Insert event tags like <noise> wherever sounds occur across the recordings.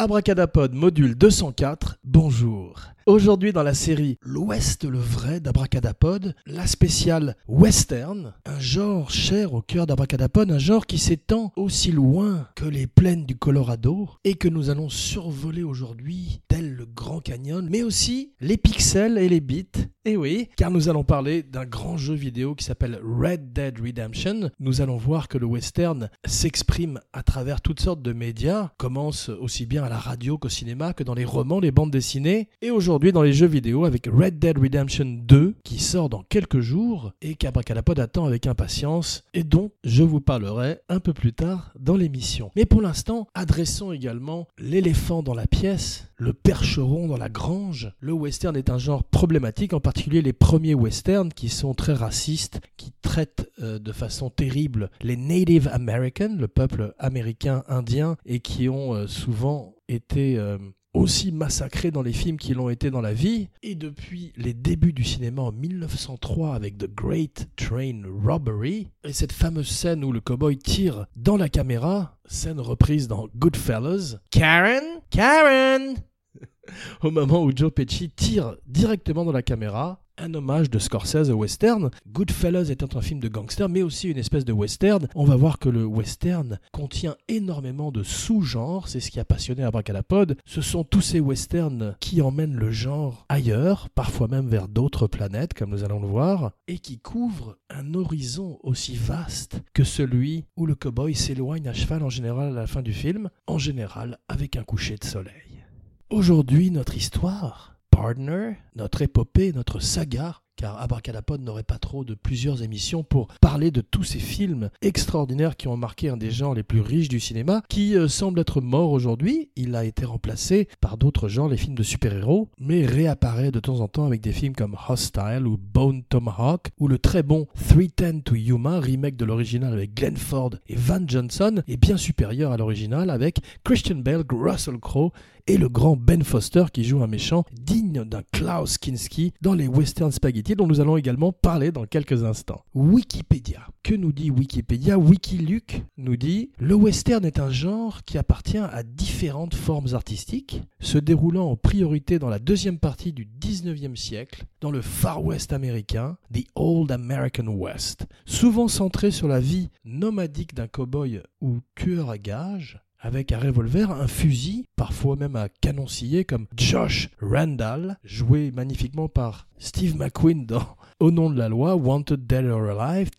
Abracadapod module 204, bonjour. Aujourd'hui dans la série L'Ouest le vrai d'Abracadapod, la spéciale western, un genre cher au cœur d'Abracadapod, un genre qui s'étend aussi loin que les plaines du Colorado et que nous allons survoler aujourd'hui tel le Grand Canyon, mais aussi les pixels et les bits. Et oui, car nous allons parler d'un grand jeu vidéo qui s'appelle Red Dead Redemption. Nous allons voir que le western s'exprime à travers toutes sortes de médias, commence aussi bien à la radio qu'au cinéma, que dans les romans, les bandes dessinées, et aujourd'hui dans les jeux vidéo avec Red Dead Redemption 2 qui sort dans quelques jours et qu'Abracadapod attend avec impatience et dont je vous parlerai un peu plus tard dans l'émission. Mais pour l'instant, adressons également l'éléphant dans la pièce, le percheron dans la grange. Le western est un genre problématique, en particulier les premiers westerns qui sont très racistes, qui traitent euh, de façon terrible les Native Americans, le peuple américain indien, et qui ont euh, souvent été euh, aussi massacrés dans les films qu'ils l'ont été dans la vie. Et depuis les débuts du cinéma en 1903 avec The Great Train Robbery, et cette fameuse scène où le cowboy tire dans la caméra, scène reprise dans Goodfellas. Karen Karen <laughs> Au moment où Joe Pesci tire directement dans la caméra, un hommage de Scorsese au western. Goodfellas étant un film de gangster, mais aussi une espèce de western. On va voir que le western contient énormément de sous-genres, c'est ce qui a passionné Abracadapod. Ce sont tous ces westerns qui emmènent le genre ailleurs, parfois même vers d'autres planètes, comme nous allons le voir, et qui couvrent un horizon aussi vaste que celui où le cowboy s'éloigne à cheval en général à la fin du film, en général avec un coucher de soleil. Aujourd'hui, notre histoire Partner, notre épopée, notre saga, car Abracadapod n'aurait pas trop de plusieurs émissions pour parler de tous ces films extraordinaires qui ont marqué un des genres les plus riches du cinéma, qui euh, semble être mort aujourd'hui. Il a été remplacé par d'autres genres, les films de super-héros, mais réapparaît de temps en temps avec des films comme Hostile ou Bone Tomahawk, ou le très bon 310 to Yuma, remake de l'original avec Glenn Ford et Van Johnson, est bien supérieur à l'original avec Christian Bale, Russell Crowe et le grand Ben Foster qui joue un méchant digne d'un Klaus Kinski dans les western spaghetti dont nous allons également parler dans quelques instants. Wikipédia. Que nous dit Wikipédia? Wikiluke nous dit Le western est un genre qui appartient à différentes formes artistiques, se déroulant en priorité dans la deuxième partie du 19e siècle, dans le Far West américain, The Old American West, souvent centré sur la vie nomadique d'un cow-boy ou tueur à gages, avec un revolver, un fusil, parfois même un canon scié comme Josh Randall, joué magnifiquement par Steve McQueen dans Au nom de la loi, Wanted Dead or Alive,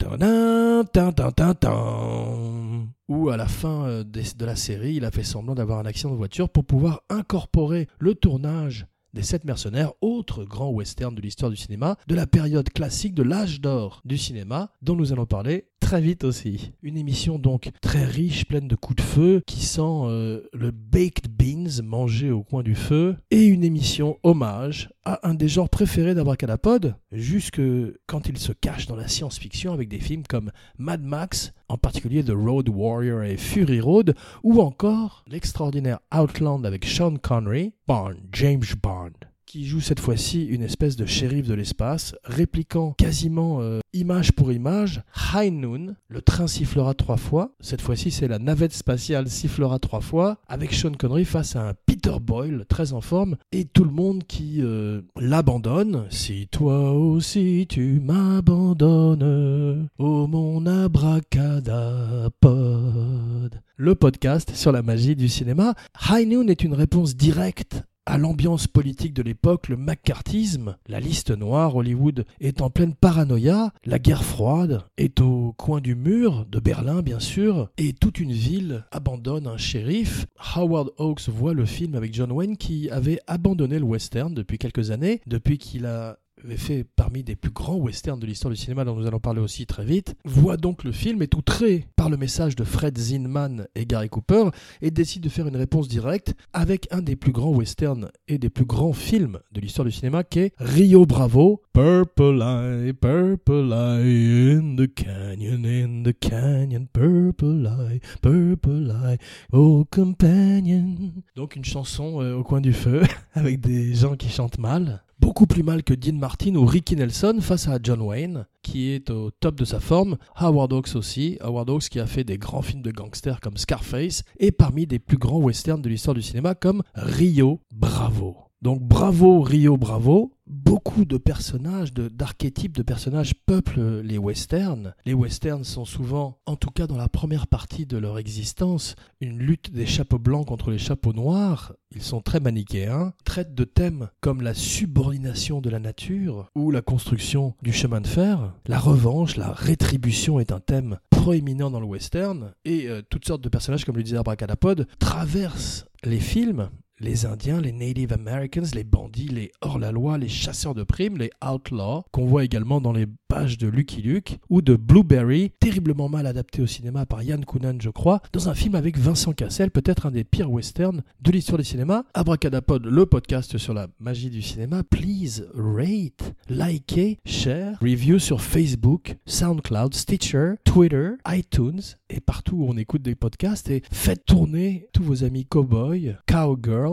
ou à la fin euh, de la série, il a fait semblant d'avoir un accident de voiture pour pouvoir incorporer le tournage des Sept Mercenaires, autre grand western de l'histoire du cinéma, de la période classique de l'âge d'or du cinéma, dont nous allons parler très vite aussi. Une émission donc très riche, pleine de coups de feu, qui sent euh, le baked beans mangé au coin du feu, et une émission hommage à un des genres préférés d'Abracadapod, jusque quand il se cache dans la science-fiction avec des films comme Mad Max, en particulier The Road Warrior et Fury Road, ou encore l'extraordinaire Outland avec Sean Connery, Bond, James Bond qui joue cette fois-ci une espèce de shérif de l'espace, répliquant quasiment euh, image pour image High Noon, le train sifflera trois fois, cette fois-ci c'est la navette spatiale sifflera trois fois, avec Sean Connery face à un Peter Boyle très en forme, et tout le monde qui euh, l'abandonne, si toi aussi tu m'abandonnes, oh mon abracadapod. Le podcast sur la magie du cinéma, High Noon est une réponse directe à l'ambiance politique de l'époque, le macartisme, la liste noire, Hollywood est en pleine paranoïa, la guerre froide est au coin du mur de Berlin bien sûr, et toute une ville abandonne un shérif. Howard Hawks voit le film avec John Wayne qui avait abandonné le western depuis quelques années, depuis qu'il a fait parmi des plus grands westerns de l'histoire du cinéma dont nous allons parler aussi très vite, voit donc le film, est outré par le message de Fred Zinman et Gary Cooper et décide de faire une réponse directe avec un des plus grands westerns et des plus grands films de l'histoire du cinéma qui est Rio Bravo. Purple eye, purple eye, in the canyon, in the canyon, purple eye, purple eye, oh companion. Donc une chanson euh, au coin du feu <laughs> avec des gens qui chantent mal beaucoup plus mal que Dean Martin ou Ricky Nelson face à John Wayne, qui est au top de sa forme. Howard Hawks aussi, Howard Hawks qui a fait des grands films de gangsters comme Scarface et parmi des plus grands westerns de l'histoire du cinéma comme Rio Bravo. Donc bravo Rio Bravo, beaucoup de personnages, d'archétypes de, personnages peuplent les westerns. Les westerns sont souvent, en tout cas dans la première partie de leur existence, une lutte des chapeaux blancs contre les chapeaux noirs. Ils sont très manichéens, traitent de thèmes comme la subordination de la nature ou la construction du chemin de fer. La revanche, la rétribution est un thème proéminent dans le western et euh, toutes sortes de personnages, comme le disait Abracadapod, traversent les films les Indiens, les Native Americans, les bandits, les hors-la-loi, les chasseurs de primes, les outlaws, qu'on voit également dans les pages de Lucky Luke, ou de Blueberry, terriblement mal adapté au cinéma par Yann Kounan, je crois, dans un film avec Vincent Cassel, peut-être un des pires westerns de l'histoire du cinéma. Abracadapod, le podcast sur la magie du cinéma. Please rate, likez, share, review sur Facebook, SoundCloud, Stitcher, Twitter, iTunes et partout où on écoute des podcasts et faites tourner tous vos amis cowboys, cowgirls,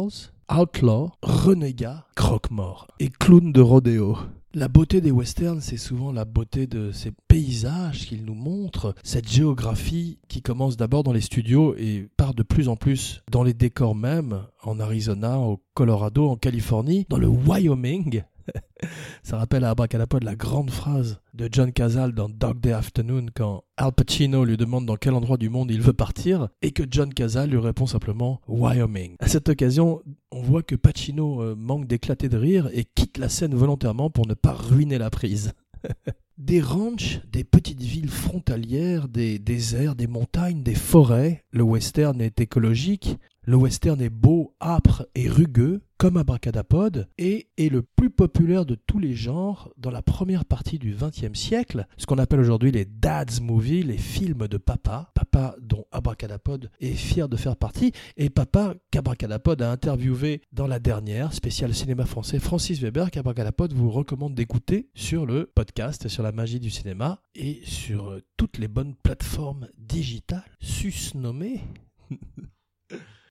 outlaws, renégats, croque-morts et clowns de rodéo. La beauté des westerns, c'est souvent la beauté de ces paysages qu'ils nous montrent, cette géographie qui commence d'abord dans les studios et part de plus en plus dans les décors même, en Arizona, au Colorado, en Californie, dans le Wyoming, <laughs> Ça rappelle à de la grande phrase de John Cazale dans Dog Day Afternoon quand Al Pacino lui demande dans quel endroit du monde il veut partir et que John Cazale lui répond simplement Wyoming. À cette occasion, on voit que Pacino euh, manque d'éclater de rire et quitte la scène volontairement pour ne pas ruiner la prise. <laughs> Des ranchs, des petites villes frontalières, des déserts, des montagnes, des forêts. Le western est écologique, le western est beau, âpre et rugueux, comme Abracadapod, et est le plus populaire de tous les genres dans la première partie du XXe siècle, ce qu'on appelle aujourd'hui les dad's movies, les films de papa, papa dont Abracadapod est fier de faire partie, et papa qu'Abracadapod a interviewé dans la dernière spéciale cinéma français Francis Weber, qu'Abracadapod vous recommande d'écouter sur le podcast sur la magie du cinéma et sur toutes les bonnes plateformes digitales susnommées. <laughs>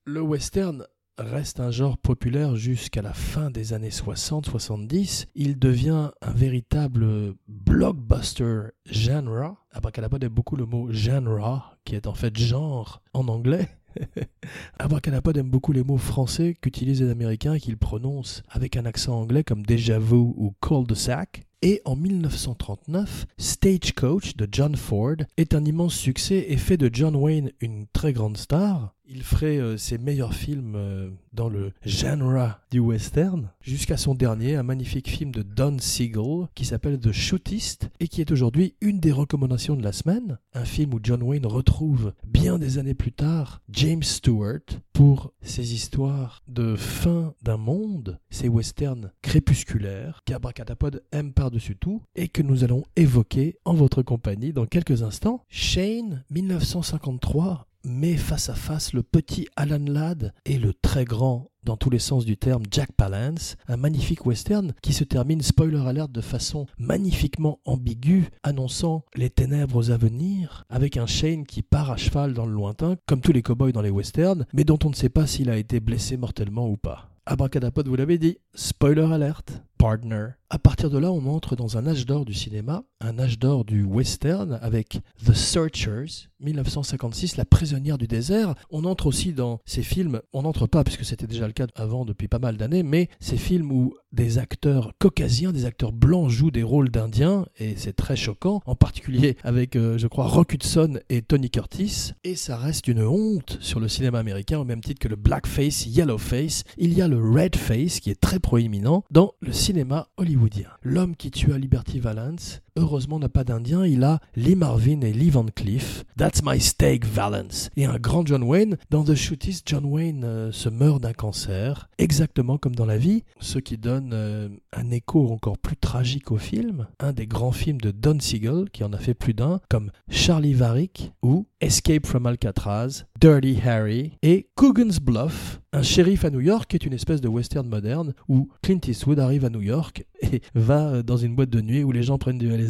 le western reste un genre populaire jusqu'à la fin des années 60-70. Il devient un véritable blockbuster genre. Abracadabra aime beaucoup le mot genre, qui est en fait genre en anglais. <laughs> Abracadapod aime beaucoup les mots français qu'utilisent les Américains et qu'ils prononcent avec un accent anglais comme déjà vu ou cul-de-sac. Et en 1939, Stagecoach de John Ford est un immense succès et fait de John Wayne une très grande star. Il ferait euh, ses meilleurs films euh, dans le genre du western, jusqu'à son dernier, un magnifique film de Don Siegel qui s'appelle The Shootist et qui est aujourd'hui une des recommandations de la semaine. Un film où John Wayne retrouve bien des années plus tard James Stewart pour ses histoires de fin d'un monde, ces westerns crépusculaires qu'Abracadapod aime par-dessus tout et que nous allons évoquer en votre compagnie dans quelques instants. Shane, 1953, met face à face le petit Alan Ladd et le très grand dans tous les sens du terme Jack Palance, un magnifique western qui se termine spoiler alert de façon magnifiquement ambiguë, annonçant les ténèbres à venir, avec un Shane qui part à cheval dans le lointain, comme tous les cowboys dans les westerns, mais dont on ne sait pas s'il a été blessé mortellement ou pas. Abracadapod, vous l'avez dit, spoiler alert, partner. À partir de là, on entre dans un âge d'or du cinéma, un âge d'or du western avec The Searchers, 1956, La prisonnière du désert. On entre aussi dans ces films, on n'entre pas puisque c'était déjà le cas avant depuis pas mal d'années, mais ces films où des acteurs caucasiens, des acteurs blancs jouent des rôles d'indiens, et c'est très choquant, en particulier avec, euh, je crois, Rock Hudson et Tony Curtis, et ça reste une honte sur le cinéma américain, au même titre que le blackface, yellowface. Il y a le redface qui est très proéminent dans le cinéma hollywoodien. L'homme qui tua Liberty Valance, heureusement n'a pas d'Indien, il a Lee Marvin et Lee Van Cleef. That's my steak Valance. Et un grand John Wayne. Dans The Shootist, John Wayne euh, se meurt d'un cancer, exactement comme dans la vie, ce qui donne euh, un écho encore plus tragique au film. Un des grands films de Don Siegel, qui en a fait plus d'un, comme Charlie Varick ou Escape from Alcatraz, Dirty Harry et Coogan's Bluff, un shérif à New York est une espèce de western moderne où Clint Eastwood arrive à New York et <laughs> va euh, dans une boîte de nuit où les gens prennent du LSD.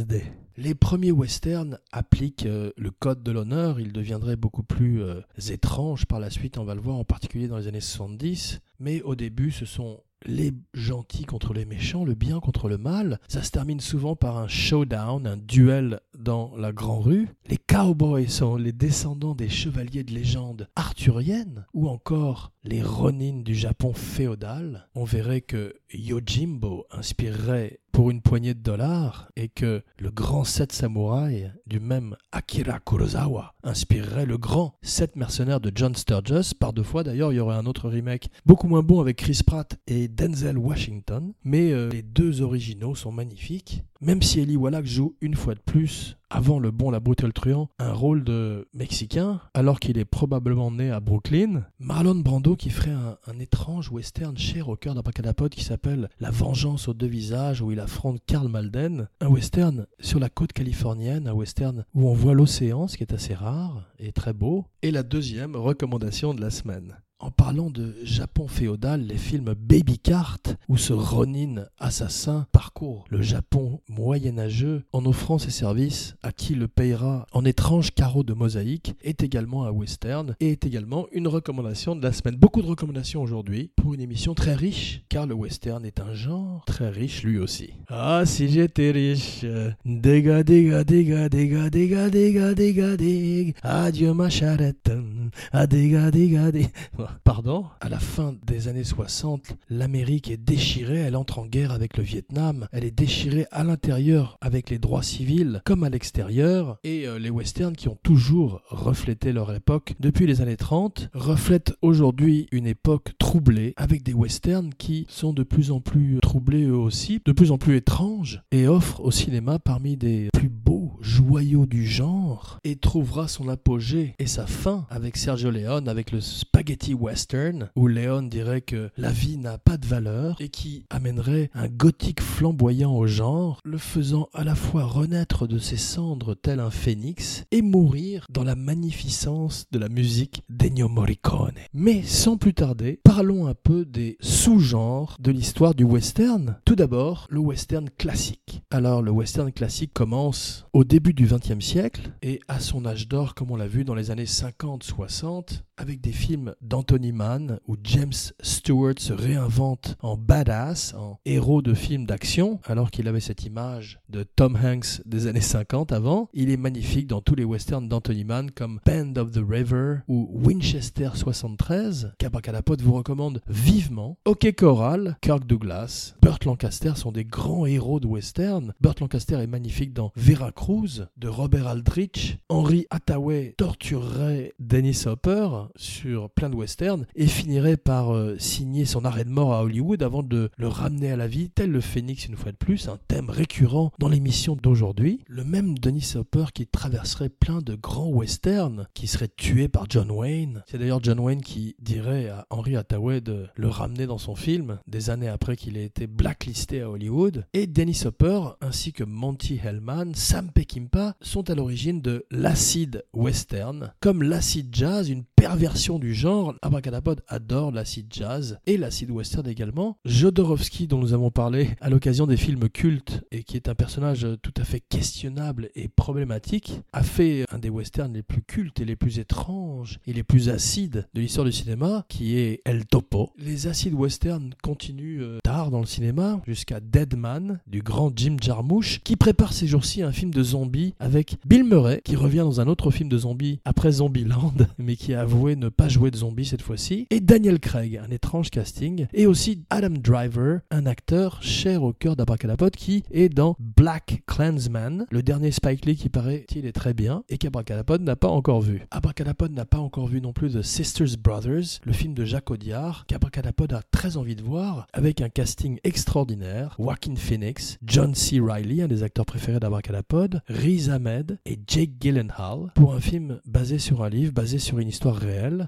Les premiers westerns appliquent euh, le code de l'honneur, ils deviendraient beaucoup plus euh, étranges par la suite, on va le voir en particulier dans les années 70, mais au début ce sont les gentils contre les méchants, le bien contre le mal. Ça se termine souvent par un showdown, un duel dans la grande rue. Les cowboys sont les descendants des chevaliers de légende arthurienne ou encore les Ronin du Japon féodal. On verrait que Yojimbo inspirerait pour une poignée de dollars et que le grand sept samouraï du même Akira Kurosawa inspirerait le grand sept mercenaires de John Sturges. Par deux fois d'ailleurs, il y aurait un autre remake beaucoup moins bon avec Chris Pratt et Denzel Washington, mais euh, les deux originaux sont magnifiques. Même si Eli Wallach joue une fois de plus, avant le bon la brute le truand, un rôle de Mexicain, alors qu'il est probablement né à Brooklyn, Marlon Brando qui ferait un, étrange western cher au cœur d'un pote qui s'appelle La vengeance aux deux visages, où il affronte Karl Malden, un western sur la côte californienne, un western où on voit l'océan, ce qui est assez rare et très beau, et la deuxième recommandation de la semaine. En parlant de Japon féodal, les films Baby Cart, où ce Ronin assassin parcourt le Japon moyenâgeux en offrant ses services à qui le payera en étrange carreau de mosaïque, est également un western et est également une recommandation de la semaine. Beaucoup de recommandations aujourd'hui pour une émission très riche, car le western est un genre très riche lui aussi. Ah, si j'étais riche Déga, déga, déga, déga, déga, déga, déga, déga, adieu ma charrette, ah, déga, déga. <laughs> Pardon? À la fin des années 60, l'Amérique est déchirée, elle entre en guerre avec le Vietnam, elle est déchirée à l'intérieur avec les droits civils comme à l'extérieur, et euh, les westerns qui ont toujours reflété leur époque depuis les années 30 reflètent aujourd'hui une époque troublée avec des westerns qui sont de plus en plus troublés eux aussi, de plus en plus étranges, et offrent au cinéma parmi des plus beaux joyaux du genre, et trouvera son apogée et sa fin avec Sergio Leone, avec le spaghetti western, où Leon dirait que la vie n'a pas de valeur et qui amènerait un gothique flamboyant au genre, le faisant à la fois renaître de ses cendres tel un phénix et mourir dans la magnificence de la musique d'Ennio Morricone. Mais sans plus tarder, parlons un peu des sous-genres de l'histoire du western. Tout d'abord, le western classique. Alors, le western classique commence au début du XXe siècle et à son âge d'or, comme on l'a vu dans les années 50-60, avec des films d'Anthony Mann où James Stewart se réinvente en badass, en héros de films d'action, alors qu'il avait cette image de Tom Hanks des années 50 avant. Il est magnifique dans tous les westerns d'Anthony Mann comme Band of the River ou Winchester 73, qu'Abracadapod vous recommande vivement. Ok Coral, Kirk Douglas, Burt Lancaster sont des grands héros de western. Burt Lancaster est magnifique dans Veracruz de Robert Aldrich. Henry Hathaway torturerait Dennis Hopper sur plein de westerns et finirait par euh, signer son arrêt de mort à Hollywood avant de le ramener à la vie, tel le phénix une fois de plus, un thème récurrent dans l'émission d'aujourd'hui. Le même Dennis Hopper qui traverserait plein de grands westerns, qui serait tué par John Wayne. C'est d'ailleurs John Wayne qui dirait à Henry Hathaway de le ramener dans son film, des années après qu'il ait été blacklisté à Hollywood. Et Dennis Hopper, ainsi que Monty Hellman, Sam Peckinpah, sont à l'origine de l'acid western, comme l'acid jazz, une perversion du genre. Abracadapod adore l'acid jazz et l'acid western également. Jodorowsky, dont nous avons parlé à l'occasion des films cultes et qui est un personnage tout à fait questionnable et problématique, a fait un des westerns les plus cultes et les plus étranges et les plus acides de l'histoire du cinéma, qui est El Topo. Les acides westerns continuent euh, tard dans le cinéma, jusqu'à Dead Man, du grand Jim Jarmusch, qui prépare ces jours-ci un film de zombies avec Bill Murray, qui revient dans un autre film de zombies après Zombieland, <laughs> mais qui a avoué ne pas jouer de zombie cette fois-ci, et Daniel Craig, un étrange casting, et aussi Adam Driver, un acteur cher au cœur d'Abracadapod qui est dans Black Clansman, le dernier Spike Lee qui paraît-il est très bien, et qu'Abracadapod n'a pas encore vu. Abracadapod n'a pas encore vu non plus The Sisters Brothers, le film de Jacques Audiard, qu'Abracadapod a très envie de voir, avec un casting extraordinaire, Joaquin Phoenix, John C. Reilly, un des acteurs préférés d'Abracadapod, Riz Ahmed et Jake Gyllenhaal, pour un film basé sur un livre, basé sur une histoire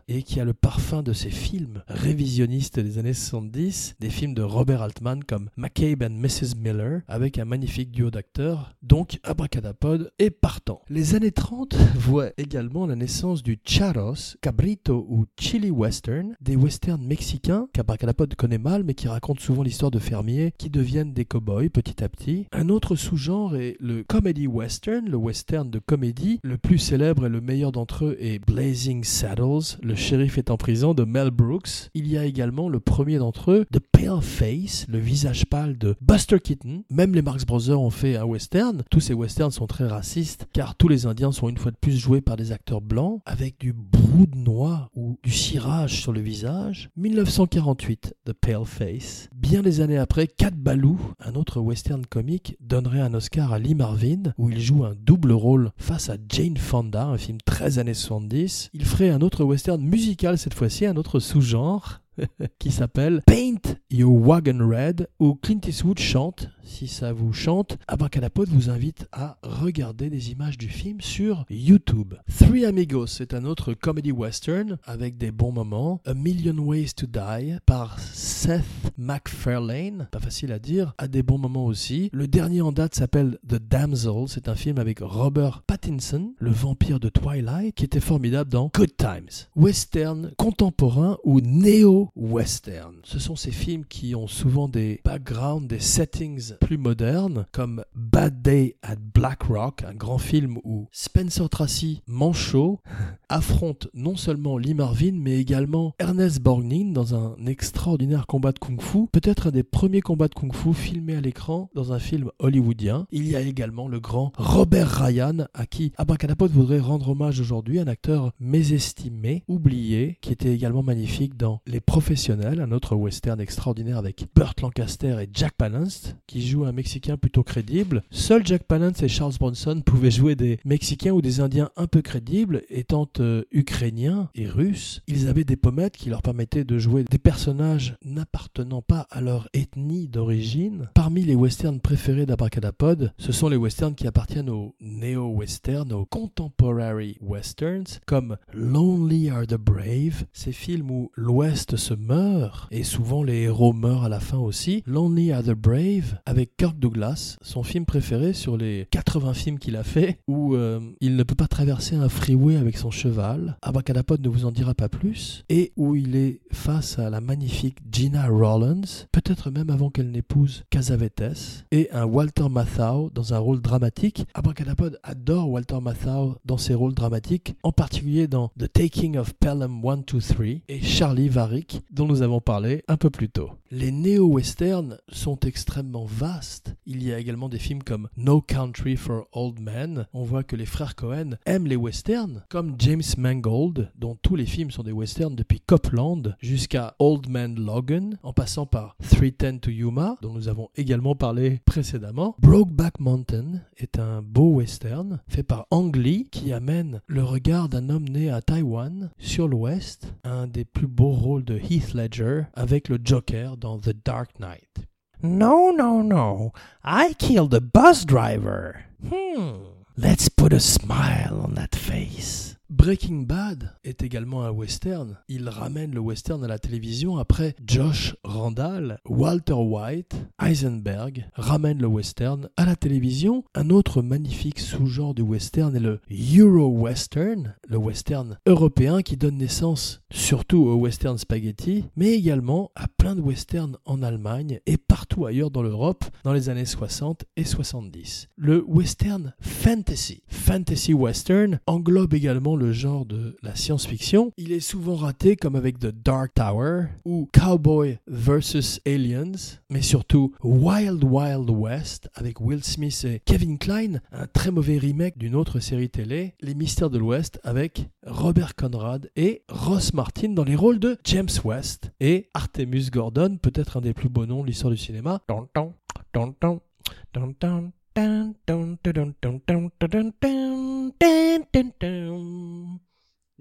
et qui a le parfum de ces films révisionnistes des années 70, des films de Robert Altman comme McCabe and Mrs. Miller, avec un magnifique duo d'acteurs, donc Abracadapod et Partant. Les années 30 voient également la naissance du charros, cabrito ou chili western, des westerns mexicains qu'Abracadapod connaît mal mais qui racontent souvent l'histoire de fermiers qui deviennent des cow-boys petit à petit. Un autre sous-genre est le comedy western, le western de comédie. Le plus célèbre et le meilleur d'entre eux est Blazing Saddles, le shérif est en prison de Mel Brooks. Il y a également le premier d'entre eux, The Pale Face, le visage pâle de Buster Keaton. Même les Marx Brothers ont fait un western. Tous ces westerns sont très racistes car tous les Indiens sont une fois de plus joués par des acteurs blancs avec du brou de noix ou du cirage sur le visage. 1948, The Pale Face. Bien des années après, Cat Baloo, un autre western comique, donnerait un Oscar à Lee Marvin où il joue un double rôle face à Jane Fonda, un film très années 70. Il ferait un autre western musical cette fois-ci, un autre sous-genre <laughs> qui s'appelle Paint Your Wagon Red où Clint Eastwood chante. Si ça vous chante, Abracadapod vous invite à regarder des images du film sur YouTube. Three Amigos, c'est un autre comedy western avec des bons moments. A Million Ways to Die par Seth MacFarlane, pas facile à dire, a des bons moments aussi. Le dernier en date s'appelle The Damsel, c'est un film avec Robert Pattinson, le vampire de Twilight, qui était formidable dans Good Times. Western contemporain ou néo-western. Ce sont ces films qui ont souvent des backgrounds, des settings plus modernes, comme Bad Day at Black Rock, un grand film où Spencer Tracy, manchot, <laughs> affronte non seulement Lee Marvin, mais également Ernest Borgnine dans un extraordinaire combat de kung-fu, peut-être un des premiers combats de kung-fu filmés à l'écran dans un film hollywoodien. Il y a également le grand Robert Ryan, à qui Abracadapod voudrait rendre hommage aujourd'hui, un acteur mésestimé, oublié, qui était également magnifique dans Les Professionnels, un autre western extraordinaire avec Burt Lancaster et Jack Palance, qui joue un Mexicain plutôt crédible. Seuls Jack Palance et Charles Bronson pouvaient jouer des Mexicains ou des Indiens un peu crédibles, étant euh, ukrainiens et russes. Ils avaient des pommettes qui leur permettaient de jouer des personnages n'appartenant pas à leur ethnie d'origine. Parmi les westerns préférés d'Abracadapod, ce sont les westerns qui appartiennent aux néo-westerns, aux contemporary westerns, comme Lonely Are the Brave, ces films où l'Ouest se meurt, et souvent les héros meurent à la fin aussi. Lonely Are the Brave, avec Kirk Douglas, son film préféré sur les 80 films qu'il a fait, où euh, il ne peut pas traverser un freeway avec son cheval. Abracadapod ne vous en dira pas plus. Et où il est face à la magnifique Gina Rollins, peut-être même avant qu'elle n'épouse Casavetes, et un Walter Matthau dans un rôle dramatique. Abracadapod adore Walter Matthau dans ses rôles dramatiques, en particulier dans The Taking of Pelham 1, 2, 3 et Charlie Varick, dont nous avons parlé un peu plus tôt. Les néo-westerns sont extrêmement vastes. Il y a également des films comme No Country for Old Men. On voit que les frères Cohen aiment les westerns, comme James Mangold, dont tous les films sont des westerns depuis Copland jusqu'à Old Man Logan, en passant par 310 to Yuma, dont nous avons également parlé précédemment. Brokeback Mountain est un beau western fait par Ang Lee qui amène le regard d'un homme né à Taïwan sur l'ouest, un des plus beaux rôles de Heath Ledger avec le Joker dans The Dark Knight. No, no, no. I killed the bus driver. Hmm. Let's put a smile on that face. Breaking Bad est également un western. Il ramène le western à la télévision après Josh Randall, Walter White, Heisenberg ramènent le western à la télévision. Un autre magnifique sous-genre du western est le Euro-western, le western européen qui donne naissance surtout au western spaghetti, mais également à plein de westerns en Allemagne et partout ailleurs dans l'Europe dans les années 60 et 70. Le western fantasy, fantasy western, englobe également le genre de la science-fiction. Il est souvent raté comme avec The Dark Tower ou Cowboy vs. Aliens, mais surtout Wild Wild West avec Will Smith et Kevin Kline, un très mauvais remake d'une autre série télé, Les Mystères de l'Ouest avec Robert Conrad et Ross Martin dans les rôles de James West et Artemus Gordon, peut-être un des plus beaux noms de l'histoire du cinéma.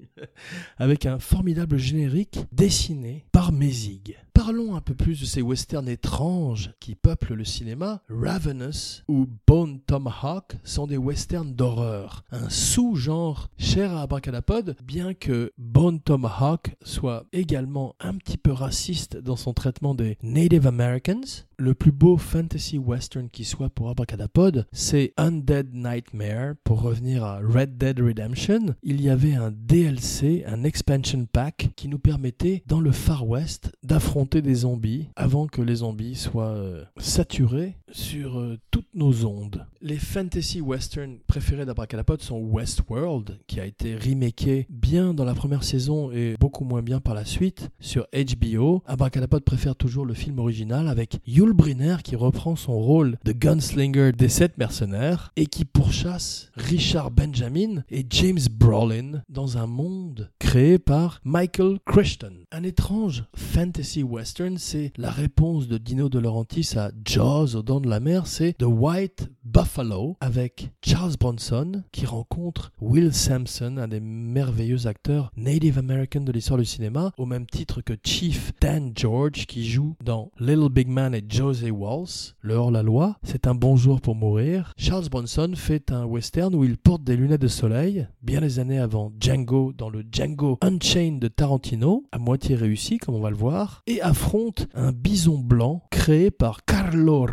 <laughs> Avec un formidable générique dessiné par Mézig. Parlons un peu plus de ces westerns étranges qui peuplent le cinéma. Ravenous ou Bone Tomahawk sont des westerns d'horreur, un sous-genre cher à Abracadapod, bien que Bone Tomahawk soit également un petit peu raciste dans son traitement des Native Americans. Le plus beau fantasy western qui soit pour Abracadapod, c'est Undead Nightmare. Pour revenir à Red Dead Redemption, il y avait un DLC, un expansion pack, qui nous permettait dans le Far West d'affronter des zombies avant que les zombies soient euh, saturés sur euh, toutes nos ondes. Les fantasy western préférés d'Abracadapod sont Westworld, qui a été remaké bien dans la première saison et beaucoup moins bien par la suite sur HBO. Abracadapod préfère toujours le film original avec Yul Brynner qui reprend son rôle de gunslinger des sept mercenaires et qui pourchasse Richard Benjamin et James Brolin dans un monde créé par Michael Crichton. Un étrange fantasy western, c'est la réponse de Dino De Laurentiis à Jaws au de la mer, c'est The White Buffalo avec Charles Bronson qui rencontre Will Sampson, un des merveilleux acteurs Native American de l'histoire du cinéma, au même titre que Chief Dan George qui joue dans Little Big Man et Josie Walls, le hors-la-loi. C'est un bon jour pour mourir. Charles Bronson fait un western où il porte des lunettes de soleil, bien des années avant Django dans le Django Unchained de Tarantino, à moitié réussi comme on va le voir, et affronte un bison blanc créé par Carlo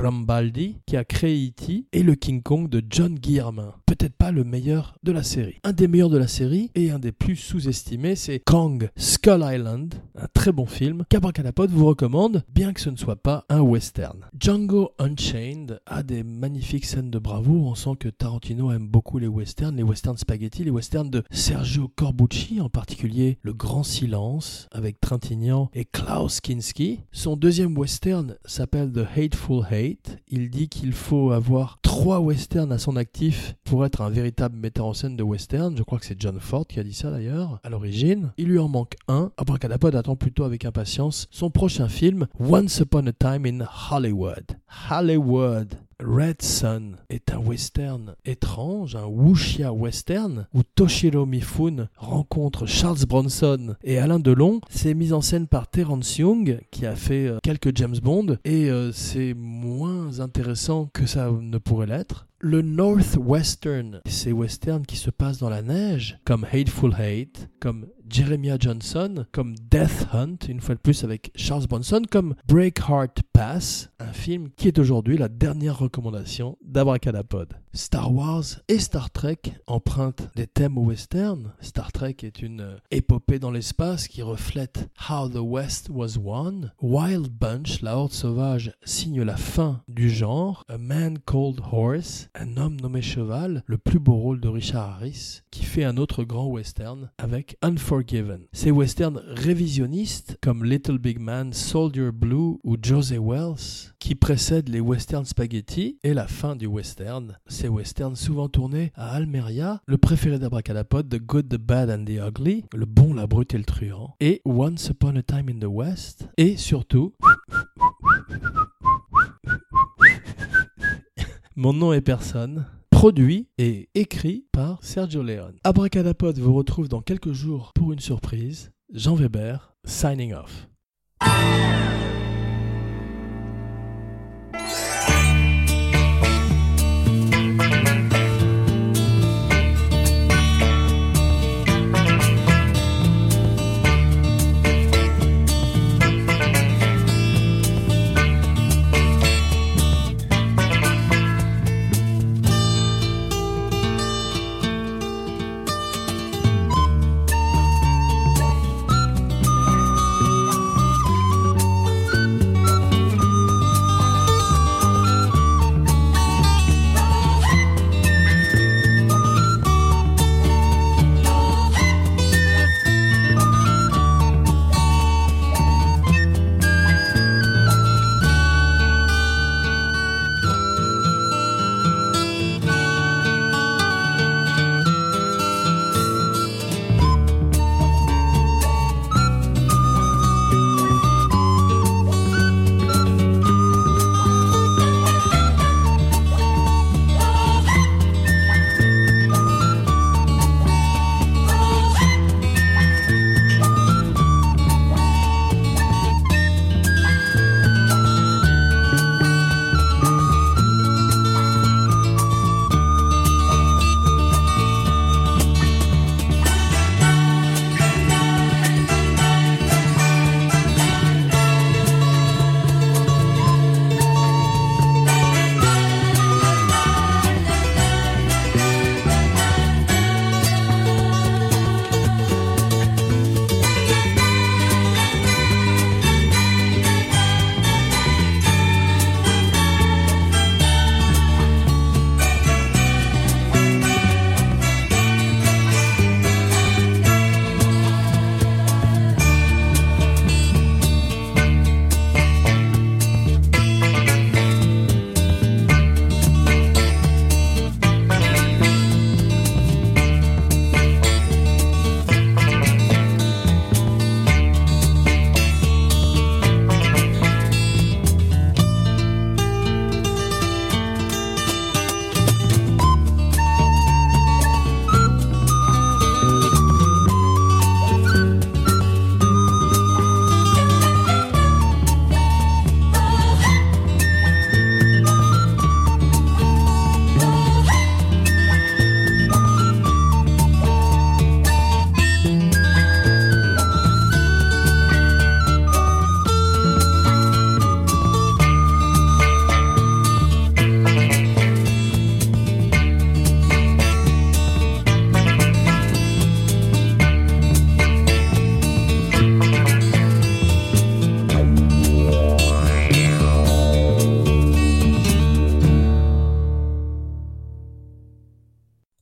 Qui a créé E.T. et le King Kong de John Guillermin. Peut-être pas le meilleur de la série. Un des meilleurs de la série et un des plus sous-estimés, c'est Kong Skull Island, un très bon film qu'Abracadapod vous recommande, bien que ce ne soit pas un western. Django Unchained a des magnifiques scènes de bravoure. On sent que Tarantino aime beaucoup les westerns, les westerns spaghetti, les westerns de Sergio Corbucci, en particulier Le Grand Silence avec Trintignant et Klaus Kinski. Son deuxième western s'appelle The Hateful Hate. Il dit qu'il faut avoir trois westerns à son actif pour être un véritable metteur en scène de western. Je crois que c'est John Ford qui a dit ça d'ailleurs à l'origine. Il lui en manque un. Abracadapod attend plutôt avec impatience son prochain film Once Upon a Time in Hollywood. Hollywood. Red Sun est un western étrange, un wuxia western, où Toshiro Mifune rencontre Charles Bronson et Alain Delon. C'est mis en scène par Terence Young, qui a fait euh, quelques James Bond, et euh, c'est moins intéressant que ça ne pourrait l'être. Le Northwestern, ces westerns qui se passent dans la neige, comme Hateful Hate, comme Jeremiah Johnson, comme Death Hunt, une fois de plus avec Charles Bronson, comme Breakheart Pass, un film qui est aujourd'hui la dernière recommandation d'Abracadapod. Star Wars et Star Trek empruntent des thèmes western. Star Trek est une épopée dans l'espace qui reflète How the West Was Won. Wild Bunch, la horde sauvage, signe la fin du genre. A Man Called Horse, un homme nommé cheval, le plus beau rôle de Richard Harris, qui fait un autre grand western avec Unforgiven. Ces westerns révisionnistes comme Little Big Man, Soldier Blue ou José Wells, qui précèdent les westerns spaghetti et la fin du western. Ces westerns souvent tournés à Almeria, le préféré d'Abracadapod, The Good, The Bad and The Ugly, le bon, la brute et le truand, et Once Upon a Time in the West, et surtout... Mon nom est personne produit et écrit par Sergio Leone. Abracadapod vous retrouve dans quelques jours pour une surprise. Jean Weber, signing off.